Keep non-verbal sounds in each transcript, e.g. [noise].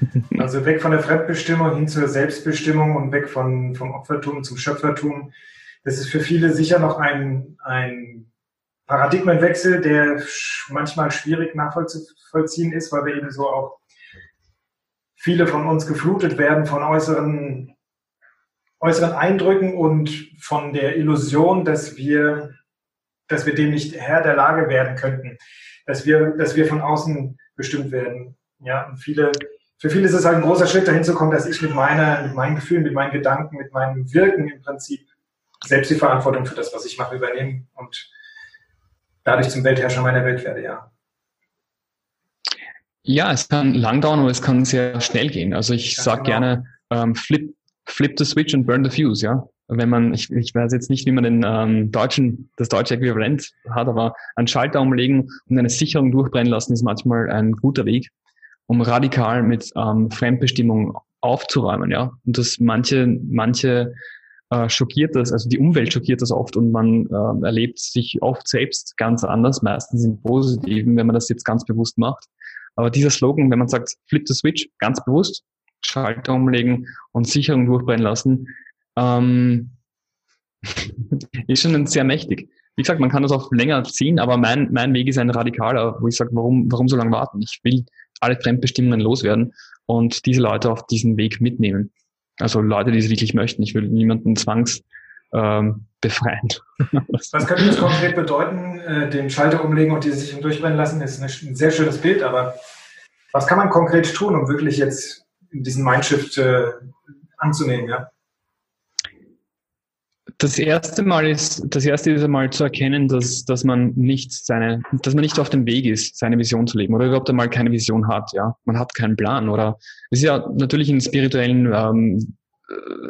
[laughs] Also weg von der Fremdbestimmung hin zur Selbstbestimmung und weg von, vom Opfertum zum Schöpfertum. Das ist für viele sicher noch ein, ein Paradigmenwechsel, der manchmal schwierig nachvollziehen ist, weil wir eben so auch viele von uns geflutet werden von äußeren, äußeren Eindrücken und von der Illusion, dass wir, dass wir dem nicht Herr der Lage werden könnten, dass wir, dass wir von außen bestimmt werden. Ja, und viele für viele ist es halt ein großer Schritt, dahin zu kommen, dass ich mit meiner, mit meinen Gefühlen, mit meinen Gedanken, mit meinem Wirken im Prinzip selbst die Verantwortung für das, was ich mache, übernehme und dadurch zum Weltherrscher meiner Welt werde, ja. Ja, es kann lang dauern, aber es kann sehr schnell gehen. Also ich ja, sage genau. gerne, ähm, flip, flip the switch and burn the fuse, ja. Wenn man, ich, ich weiß jetzt nicht, wie man den ähm, deutschen, das deutsche Äquivalent hat, aber einen Schalter umlegen und eine Sicherung durchbrennen lassen ist manchmal ein guter Weg um radikal mit ähm, Fremdbestimmung aufzuräumen, ja. Und das manche, manche äh, schockiert das, also die Umwelt schockiert das oft und man äh, erlebt sich oft selbst ganz anders, meistens im Positiven, wenn man das jetzt ganz bewusst macht. Aber dieser Slogan, wenn man sagt, flip the switch, ganz bewusst, Schalter umlegen und Sicherung durchbrennen lassen, ähm, [laughs] ist schon sehr mächtig. Wie gesagt, man kann das auch länger ziehen, aber mein, mein Weg ist ein radikaler, wo ich sage, warum, warum so lange warten? Ich will alle Fremdbestimmungen loswerden und diese Leute auf diesen Weg mitnehmen. Also Leute, die es wirklich möchten. Ich will niemanden zwangs ähm, befreien. [laughs] Was könnte das konkret bedeuten? Äh, den Schalter umlegen und die sich durchbrennen lassen, ist ein sehr schönes Bild, aber was kann man konkret tun, um wirklich jetzt diesen Mindshift äh, anzunehmen? Ja? Das erste Mal ist, das erste ist einmal zu erkennen, dass, dass man nicht seine, dass man nicht auf dem Weg ist, seine Vision zu leben oder überhaupt einmal keine Vision hat, ja. Man hat keinen Plan oder ist ja natürlich in spirituellen ähm,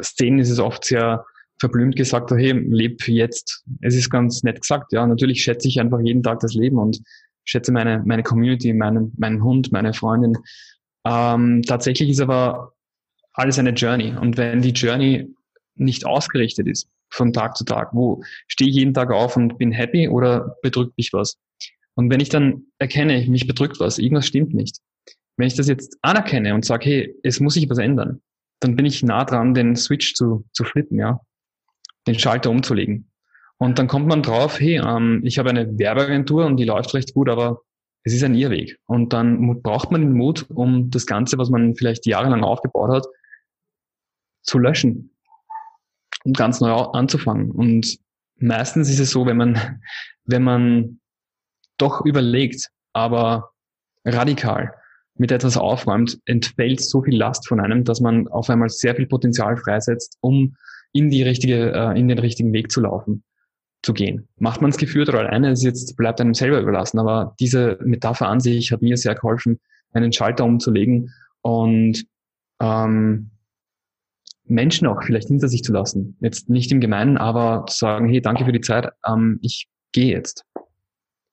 Szenen ist es oft sehr verblümt gesagt, hey, leb jetzt. Es ist ganz nett gesagt, ja. Natürlich schätze ich einfach jeden Tag das Leben und schätze meine, meine Community, meinen, meinen Hund, meine Freundin. Ähm, tatsächlich ist aber alles eine Journey. Und wenn die Journey nicht ausgerichtet ist, von Tag zu Tag? Wo stehe ich jeden Tag auf und bin happy oder bedrückt mich was? Und wenn ich dann erkenne, mich bedrückt was, irgendwas stimmt nicht. Wenn ich das jetzt anerkenne und sage, hey, es muss sich was ändern, dann bin ich nah dran, den Switch zu, zu flippen, ja, den Schalter umzulegen. Und dann kommt man drauf, hey, ähm, ich habe eine Werbeagentur und die läuft recht gut, aber es ist ein Irrweg. Und dann braucht man den Mut, um das Ganze, was man vielleicht jahrelang aufgebaut hat, zu löschen ganz neu anzufangen. Und meistens ist es so, wenn man, wenn man doch überlegt, aber radikal mit etwas aufräumt, entfällt so viel Last von einem, dass man auf einmal sehr viel Potenzial freisetzt, um in die richtige, äh, in den richtigen Weg zu laufen, zu gehen. Macht man es geführt oder alleine, ist jetzt bleibt einem selber überlassen. Aber diese Metapher an sich hat mir sehr geholfen, einen Schalter umzulegen und ähm, Menschen auch vielleicht hinter sich zu lassen. Jetzt nicht im Gemeinen, aber zu sagen, hey, danke für die Zeit, ähm, ich gehe jetzt.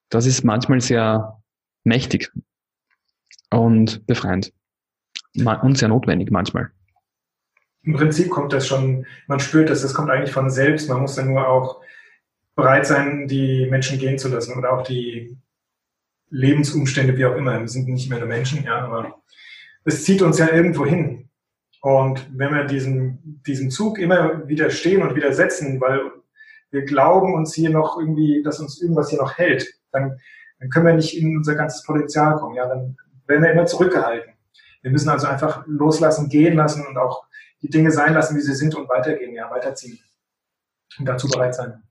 Das ist manchmal sehr mächtig und befreiend und sehr notwendig manchmal. Im Prinzip kommt das schon, man spürt das, das kommt eigentlich von selbst. Man muss dann nur auch bereit sein, die Menschen gehen zu lassen oder auch die Lebensumstände, wie auch immer. Wir sind nicht mehr nur Menschen, ja, aber es zieht uns ja irgendwo hin. Und wenn wir diesen, diesen Zug immer wieder stehen und widersetzen, weil wir glauben uns hier noch irgendwie, dass uns irgendwas hier noch hält, dann, dann können wir nicht in unser ganzes Potenzial kommen. Ja, dann werden wir immer zurückgehalten. Wir müssen also einfach loslassen, gehen lassen und auch die Dinge sein lassen, wie sie sind und weitergehen, ja, weiterziehen. Und dazu bereit sein.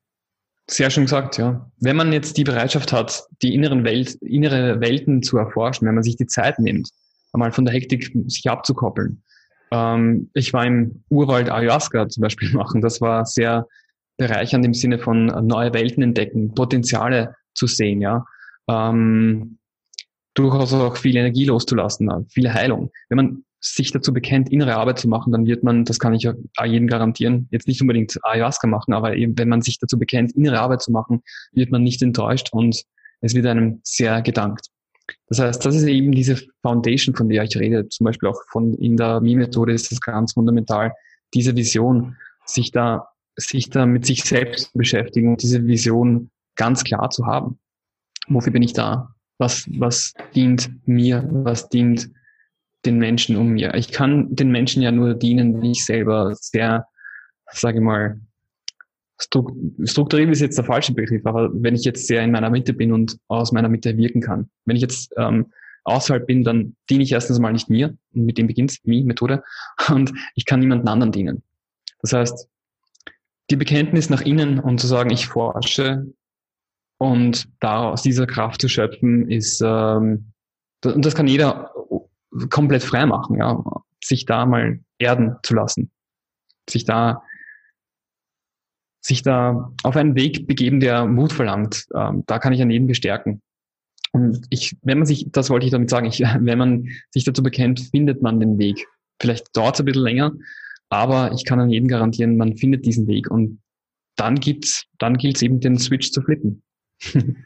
Sehr schön gesagt, ja. Wenn man jetzt die Bereitschaft hat, die inneren Welt, innere Welten zu erforschen, wenn man sich die Zeit nimmt, einmal von der Hektik sich abzukoppeln, ähm, ich war im Urwald Ayahuasca zum Beispiel [laughs] machen. Das war sehr bereichernd im Sinne von neue Welten entdecken, Potenziale zu sehen, ja. Ähm, durchaus auch viel Energie loszulassen, viel Heilung. Wenn man sich dazu bekennt, innere Arbeit zu machen, dann wird man, das kann ich ja jedem garantieren, jetzt nicht unbedingt Ayahuasca machen, aber eben, wenn man sich dazu bekennt, innere Arbeit zu machen, wird man nicht enttäuscht und es wird einem sehr gedankt. Das heißt, das ist eben diese Foundation, von der ich rede. Zum Beispiel auch von in der Mi-Methode ist das ganz fundamental, diese Vision, sich da, sich da mit sich selbst beschäftigen und diese Vision ganz klar zu haben. Wofür bin ich da? Was, was dient mir? Was dient den Menschen um mir? Ich kann den Menschen ja nur dienen, wenn ich selber sehr, sage ich mal, strukturiert ist jetzt der falsche Begriff, aber wenn ich jetzt sehr in meiner Mitte bin und aus meiner Mitte wirken kann. Wenn ich jetzt ähm, außerhalb bin, dann diene ich erstens mal nicht mir, und mit dem beginnt die Methode, [laughs] und ich kann niemanden anderen dienen. Das heißt, die Bekenntnis nach innen und zu sagen, ich forsche und da aus dieser Kraft zu schöpfen, ist, ähm, und das kann jeder komplett frei machen, ja, sich da mal erden zu lassen, sich da sich da auf einen Weg begeben, der Mut verlangt. Ähm, da kann ich an jeden bestärken. Und ich, wenn man sich, das wollte ich damit sagen, ich, [laughs] wenn man sich dazu bekennt, findet man den Weg. Vielleicht dauert es ein bisschen länger, aber ich kann an jeden garantieren, man findet diesen Weg und dann gibt's, dann gilt es eben, den Switch zu flippen. [laughs] und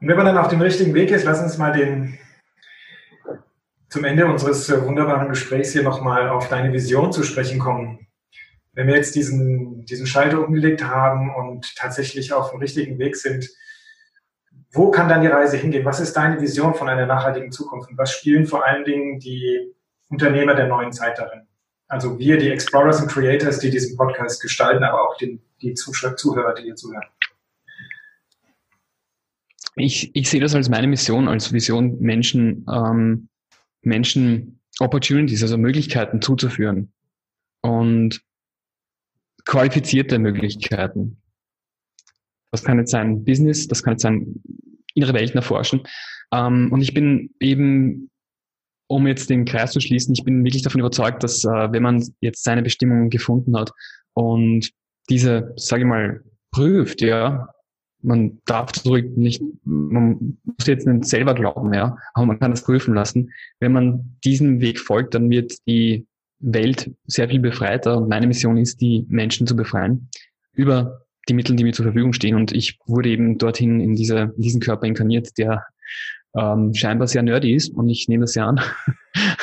wenn man dann auf dem richtigen Weg ist, lass uns mal den zum Ende unseres äh, wunderbaren Gesprächs hier nochmal auf deine Vision zu sprechen kommen. Wenn wir jetzt diesen, diesen Schalter umgelegt haben und tatsächlich auf dem richtigen Weg sind, wo kann dann die Reise hingehen? Was ist deine Vision von einer nachhaltigen Zukunft? Und was spielen vor allen Dingen die Unternehmer der neuen Zeit darin. Also wir, die Explorers und Creators, die diesen Podcast gestalten, aber auch die, die Zuhörer, die hier zuhören. Ich, ich sehe das als meine Mission, als Vision, Menschen, ähm, Menschen Opportunities, also Möglichkeiten zuzuführen. Und qualifizierte Möglichkeiten. Das kann jetzt sein Business, das kann jetzt sein innere Welten erforschen. Ähm, und ich bin eben um jetzt den Kreis zu schließen, ich bin wirklich davon überzeugt, dass äh, wenn man jetzt seine Bestimmung gefunden hat und diese, sage ich mal, prüft, ja, man darf zurück nicht, man muss jetzt nicht selber glauben, ja, aber man kann das prüfen lassen. Wenn man diesem Weg folgt, dann wird die Welt sehr viel befreiter und meine Mission ist, die Menschen zu befreien über die Mittel, die mir zur Verfügung stehen. Und ich wurde eben dorthin in, diese, in diesen Körper inkarniert, der ähm, scheinbar sehr nerdy ist und ich nehme das ja an.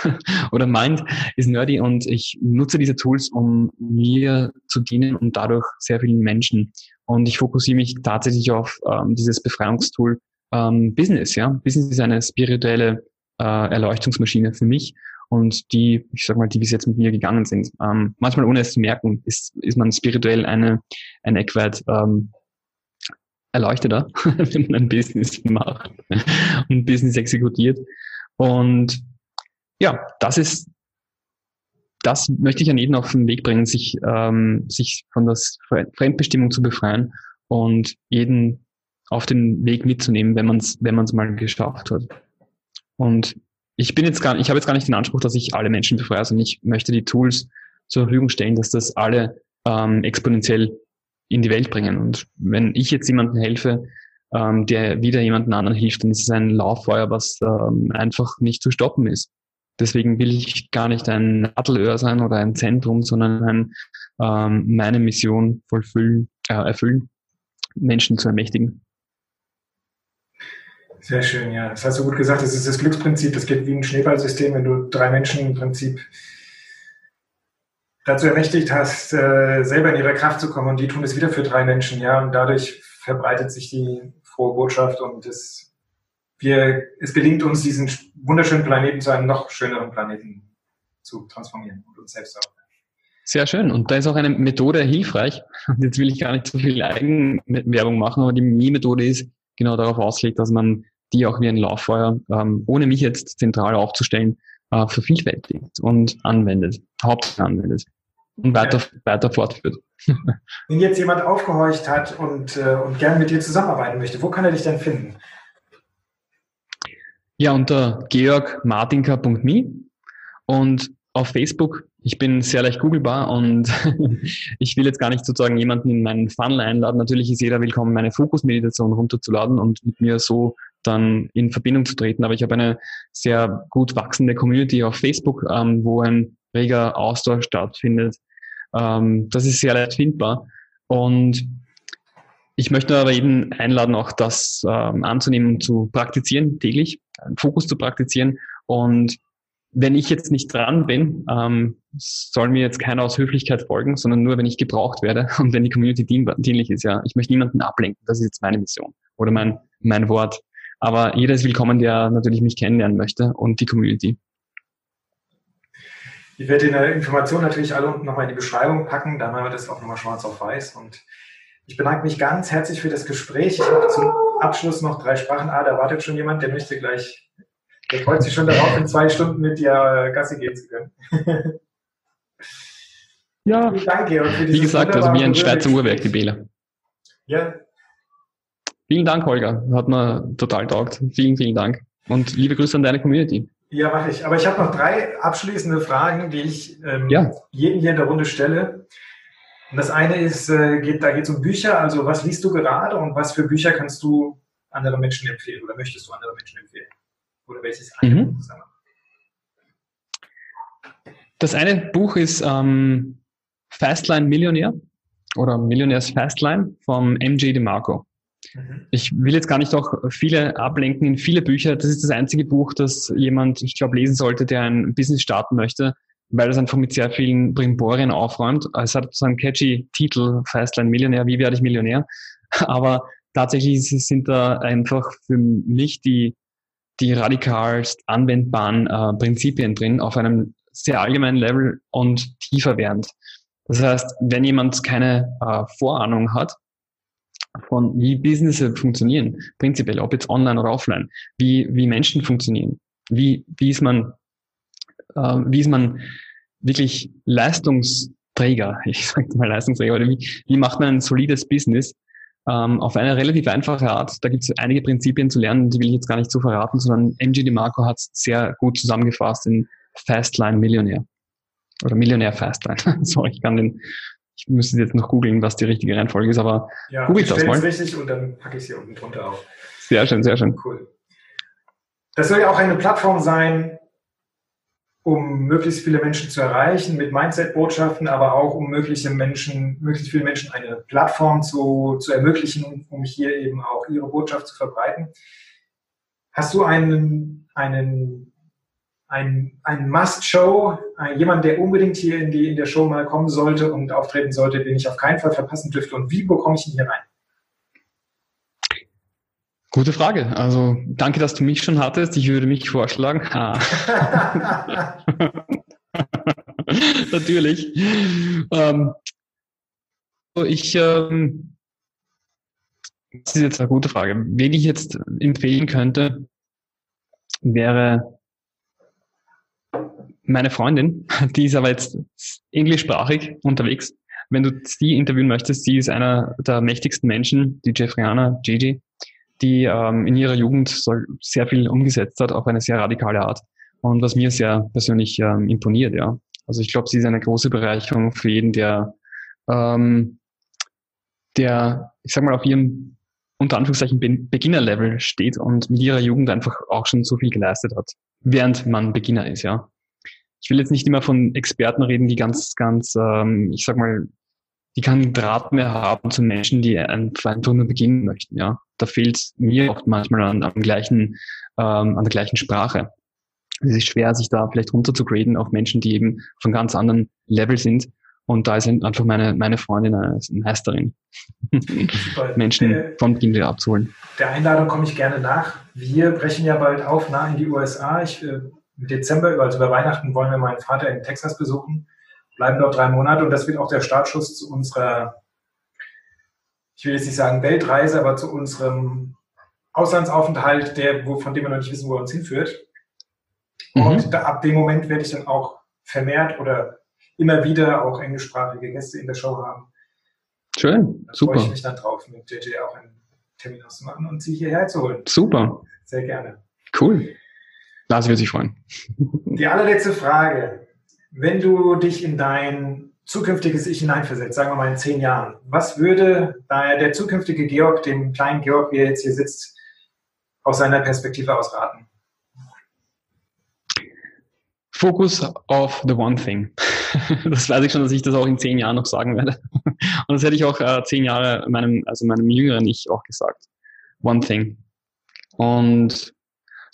[laughs] Oder meint, ist nerdy und ich nutze diese Tools, um mir zu dienen und dadurch sehr vielen Menschen. Und ich fokussiere mich tatsächlich auf ähm, dieses Befreiungstool ähm, Business. Ja, Business ist eine spirituelle äh, Erleuchtungsmaschine für mich und die, ich sag mal, die bis jetzt mit mir gegangen sind. Ähm, manchmal ohne es zu merken, ist, ist man spirituell eine, ein Eckwert ähm, erleuchteter, [laughs] wenn man ein Business macht [laughs] und Business exekutiert. Und ja, das ist, das möchte ich an jeden auf den Weg bringen, sich, ähm, sich von der Fremdbestimmung zu befreien und jeden auf den Weg mitzunehmen, wenn man es wenn man's mal geschafft hat. Und ich bin jetzt gar, ich habe jetzt gar nicht den Anspruch, dass ich alle Menschen befreie, sondern ich möchte die Tools zur Verfügung stellen, dass das alle ähm, exponentiell in die Welt bringen. Und wenn ich jetzt jemandem helfe, ähm, der wieder jemanden anderen hilft, dann ist es ein Lauffeuer, was ähm, einfach nicht zu stoppen ist. Deswegen will ich gar nicht ein Nadelöhr sein oder ein Zentrum, sondern ein, ähm, meine Mission vollfüllen, äh, erfüllen, Menschen zu ermächtigen. Sehr schön, ja. Das hast du gut gesagt. Das ist das Glücksprinzip. Das geht wie ein Schneeballsystem, wenn du drei Menschen im Prinzip dazu ermächtigt hast, äh, selber in ihre Kraft zu kommen und die tun es wieder für drei Menschen, ja, und dadurch verbreitet sich die frohe Botschaft und es, wir, es gelingt uns, diesen wunderschönen Planeten zu einem noch schöneren Planeten zu transformieren und uns selbst auch. Sehr schön. Und da ist auch eine Methode hilfreich. Jetzt will ich gar nicht zu viel Eigenwerbung machen, aber die Mi-Methode ist genau darauf ausgelegt, dass man die auch wie ein Lauffeuer, ähm, ohne mich jetzt zentral aufzustellen, äh, vervielfältigt und anwendet, hauptsächlich anwendet und weiter, ja. weiter fortführt. [laughs] Wenn jetzt jemand aufgehorcht hat und, äh, und gern mit dir zusammenarbeiten möchte, wo kann er dich denn finden? Ja, unter georgmartinka.me und auf Facebook. Ich bin sehr leicht googelbar und [laughs] ich will jetzt gar nicht sozusagen jemanden in meinen Funnel einladen. Natürlich ist jeder willkommen, meine Fokusmeditation runterzuladen und mit mir so dann in Verbindung zu treten. Aber ich habe eine sehr gut wachsende Community auf Facebook, ähm, wo ein reger Austausch stattfindet. Ähm, das ist sehr leicht findbar. Und ich möchte aber eben einladen, auch das ähm, anzunehmen und zu praktizieren, täglich, einen Fokus zu praktizieren. Und wenn ich jetzt nicht dran bin, ähm, soll mir jetzt keiner aus Höflichkeit folgen, sondern nur, wenn ich gebraucht werde [laughs] und wenn die Community dien dienlich ist. Ja, ich möchte niemanden ablenken. Das ist jetzt meine Mission oder mein mein Wort. Aber jeder ist willkommen, der natürlich mich kennenlernen möchte und die Community. Ich werde die Informationen natürlich alle unten nochmal in die Beschreibung packen, dann haben wir das auch nochmal schwarz auf weiß. Und ich bedanke mich ganz herzlich für das Gespräch. Ich habe zum Abschluss noch drei Sprachen. Ah, da wartet schon jemand, der möchte gleich der freut sich schon darauf, in zwei Stunden mit dir äh, Gassi gehen zu können. ja, danke. wie gesagt, also wie ein Schweizer Uhrwerk, die Bela. Ja. Vielen Dank, Holger. Hat mir total taugt. Vielen, vielen Dank. Und liebe Grüße an deine Community. Ja, mache ich. Aber ich habe noch drei abschließende Fragen, die ich ähm, ja. jedem hier in der Runde stelle. Und das eine ist, äh, geht, da geht es um Bücher. Also was liest du gerade und was für Bücher kannst du anderen Menschen empfehlen oder möchtest du anderen Menschen empfehlen? Oder welches eine mhm. Sagen Das eine Buch ist ähm, Fastline Millionär oder Millionärs Fastline vom MJ DeMarco. Mhm. Ich will jetzt gar nicht auch viele ablenken in viele Bücher. Das ist das einzige Buch, das jemand, ich glaube, lesen sollte, der ein Business starten möchte, weil es einfach mit sehr vielen Brimborien aufräumt. Es hat so einen catchy Titel, Fastline Millionär, wie werde ich Millionär? [laughs] Aber tatsächlich sind da einfach für mich die die radikalst anwendbaren äh, Prinzipien drin auf einem sehr allgemeinen Level und tiefer werdend. Das heißt, wenn jemand keine äh, Vorahnung hat von wie Businesses funktionieren, prinzipiell, ob jetzt online oder offline, wie, wie Menschen funktionieren, wie, wie ist man, äh, wie ist man wirklich Leistungsträger, [laughs] ich sage mal Leistungsträger, oder wie, wie macht man ein solides Business, ähm, auf eine relativ einfache Art. Da gibt es einige Prinzipien zu lernen, die will ich jetzt gar nicht so verraten, sondern MG DeMarco hat es sehr gut zusammengefasst in Fastline Millionär. Oder Millionär Fastline. [laughs] so, ich kann den, ich müsste jetzt noch googeln, was die richtige Reihenfolge ist, aber ja, googelt das mal. richtig und dann packe ich es hier unten drunter auf. Sehr schön, sehr schön. Cool. Das soll ja auch eine Plattform sein, um möglichst viele Menschen zu erreichen mit Mindset-Botschaften, aber auch um mögliche Menschen, möglichst viele Menschen eine Plattform zu, zu ermöglichen, um hier eben auch ihre Botschaft zu verbreiten. Hast du einen, einen, einen, einen Must-Show, jemand, der unbedingt hier in, die, in der Show mal kommen sollte und auftreten sollte, den ich auf keinen Fall verpassen dürfte? Und wie bekomme ich ihn hier rein? Gute Frage. Also danke, dass du mich schon hattest. Ich würde mich vorschlagen. Ah. [laughs] Natürlich. Ähm, ich, ähm, das ist jetzt eine gute Frage. Wen ich jetzt empfehlen könnte, wäre meine Freundin. [laughs] Die ist aber jetzt englischsprachig unterwegs. Wenn du sie interviewen möchtest, sie ist einer der mächtigsten Menschen, die Jeffriana, Gigi die ähm, in ihrer Jugend sehr viel umgesetzt hat, auf eine sehr radikale Art. Und was mir sehr persönlich ähm, imponiert, ja. Also ich glaube, sie ist eine große Bereicherung für jeden, der, ähm, der, ich sag mal, auf ihrem unter Anführungszeichen Beginner-Level steht und mit ihrer Jugend einfach auch schon so viel geleistet hat, während man Beginner ist, ja. Ich will jetzt nicht immer von Experten reden, die ganz, ganz, ähm, ich sag mal, die keinen Draht mehr haben zu Menschen, die einfach nur beginnen möchten. Ja, da fehlt mir oft manchmal an, am gleichen, ähm, an der gleichen Sprache. Es ist schwer, sich da vielleicht runter zu graden auf Menschen, die eben von ganz anderen Level sind. Und da ist einfach meine, meine Freundin eine Meisterin, [laughs] Menschen äh, vom Beginn wieder abzuholen. Der Einladung komme ich gerne nach. Wir brechen ja bald auf, nah in die USA. Ich, äh, Im Dezember, also über Weihnachten, wollen wir meinen Vater in Texas besuchen bleiben dort drei Monate und das wird auch der Startschuss zu unserer, ich will jetzt nicht sagen Weltreise, aber zu unserem Auslandsaufenthalt, der, wo, von dem wir noch nicht wissen, wo er uns hinführt. Mhm. Und da, ab dem Moment werde ich dann auch vermehrt oder immer wieder auch englischsprachige Gäste in der Show haben. Schön, da super. freue ich mich dann drauf, mit JJ auch einen Termin auszumachen und sie hierher zu holen. Super. Sehr gerne. Cool. Lars wird sich freuen. Die allerletzte Frage. Wenn du dich in dein zukünftiges Ich hineinversetzt, sagen wir mal in zehn Jahren, was würde der zukünftige Georg, dem kleinen Georg, wie er jetzt hier sitzt, aus seiner Perspektive aus raten? Focus auf the one thing. [laughs] Das weiß ich schon, dass ich das auch in zehn Jahren noch sagen werde. Und das hätte ich auch äh, zehn Jahre meinem, also meinem jüngeren Ich auch gesagt. One thing. Und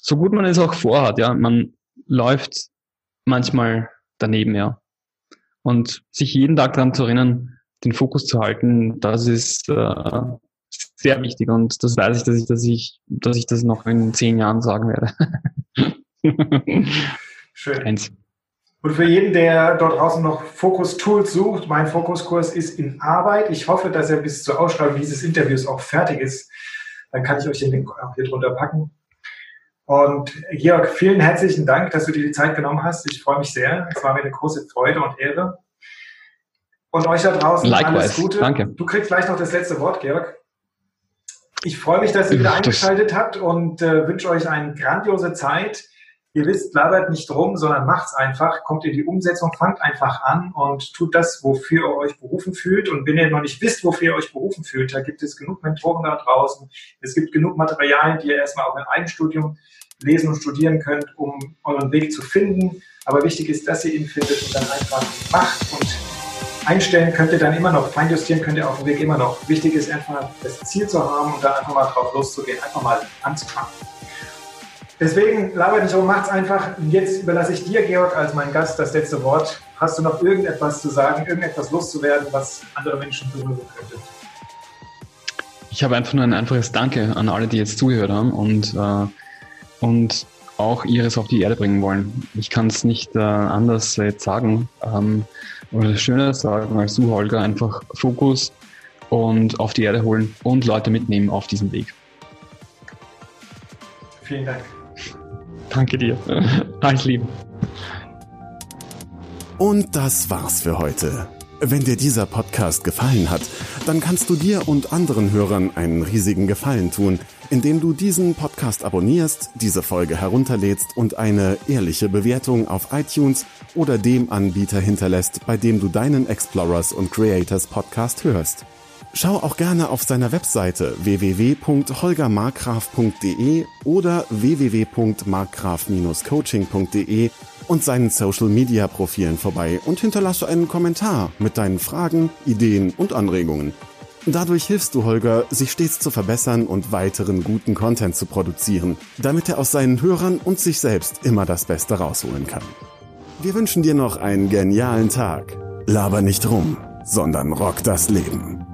so gut man es auch vorhat, ja, man läuft manchmal daneben, ja. Und sich jeden Tag daran zu erinnern, den Fokus zu halten, das ist äh, sehr wichtig und das weiß ich, dass ich, dass ich, dass ich das noch in zehn Jahren sagen werde. [laughs] Schön. Eins. Und für jeden, der dort draußen noch Fokus-Tools sucht, mein Fokuskurs ist in Arbeit. Ich hoffe, dass er bis zur Ausschreibung dieses Interviews auch fertig ist. Dann kann ich euch den Link auch hier drunter packen. Und Georg, vielen herzlichen Dank, dass du dir die Zeit genommen hast. Ich freue mich sehr. Es war mir eine große Freude und Ehre. Und euch da draußen Likewise. alles Gute. Danke. Du kriegst gleich noch das letzte Wort, Georg. Ich freue mich, dass ihr wieder eingeschaltet habt und äh, wünsche euch eine grandiose Zeit. Ihr wisst, labert nicht rum, sondern macht's einfach, kommt in die Umsetzung, fangt einfach an und tut das, wofür ihr euch berufen fühlt. Und wenn ihr noch nicht wisst, wofür ihr euch berufen fühlt, da gibt es genug Mentoren da draußen. Es gibt genug Materialien, die ihr erstmal auch im Eigenstudium lesen und studieren könnt, um euren Weg zu finden. Aber wichtig ist, dass ihr ihn findet und dann einfach macht und einstellen könnt ihr dann immer noch, feinjustieren könnt ihr auf dem Weg immer noch. Wichtig ist einfach, das Ziel zu haben und dann einfach mal drauf loszugehen, einfach mal anzufangen. Deswegen labert nicht rum, macht's einfach. Jetzt überlasse ich dir, Georg, als mein Gast das letzte Wort. Hast du noch irgendetwas zu sagen, irgendetwas loszuwerden, was andere Menschen berühren könnte? Ich habe einfach nur ein einfaches Danke an alle, die jetzt zugehört haben und, äh, und auch ihres auf die Erde bringen wollen. Ich kann es nicht äh, anders jetzt sagen ähm, oder schöner sagen als du, Holger. Einfach Fokus und auf die Erde holen und Leute mitnehmen auf diesem Weg. Vielen Dank. Danke dir. [laughs] Alles Liebe. Und das war's für heute. Wenn dir dieser Podcast gefallen hat, dann kannst du dir und anderen Hörern einen riesigen Gefallen tun, indem du diesen Podcast abonnierst, diese Folge herunterlädst und eine ehrliche Bewertung auf iTunes oder dem Anbieter hinterlässt, bei dem du deinen Explorers und Creators Podcast hörst. Schau auch gerne auf seiner Webseite www.holgermarkgraf.de oder www.markgraf-coaching.de und seinen Social Media Profilen vorbei und hinterlasse einen Kommentar mit deinen Fragen, Ideen und Anregungen. Dadurch hilfst du Holger, sich stets zu verbessern und weiteren guten Content zu produzieren, damit er aus seinen Hörern und sich selbst immer das Beste rausholen kann. Wir wünschen dir noch einen genialen Tag. Laber nicht rum, sondern rock das Leben.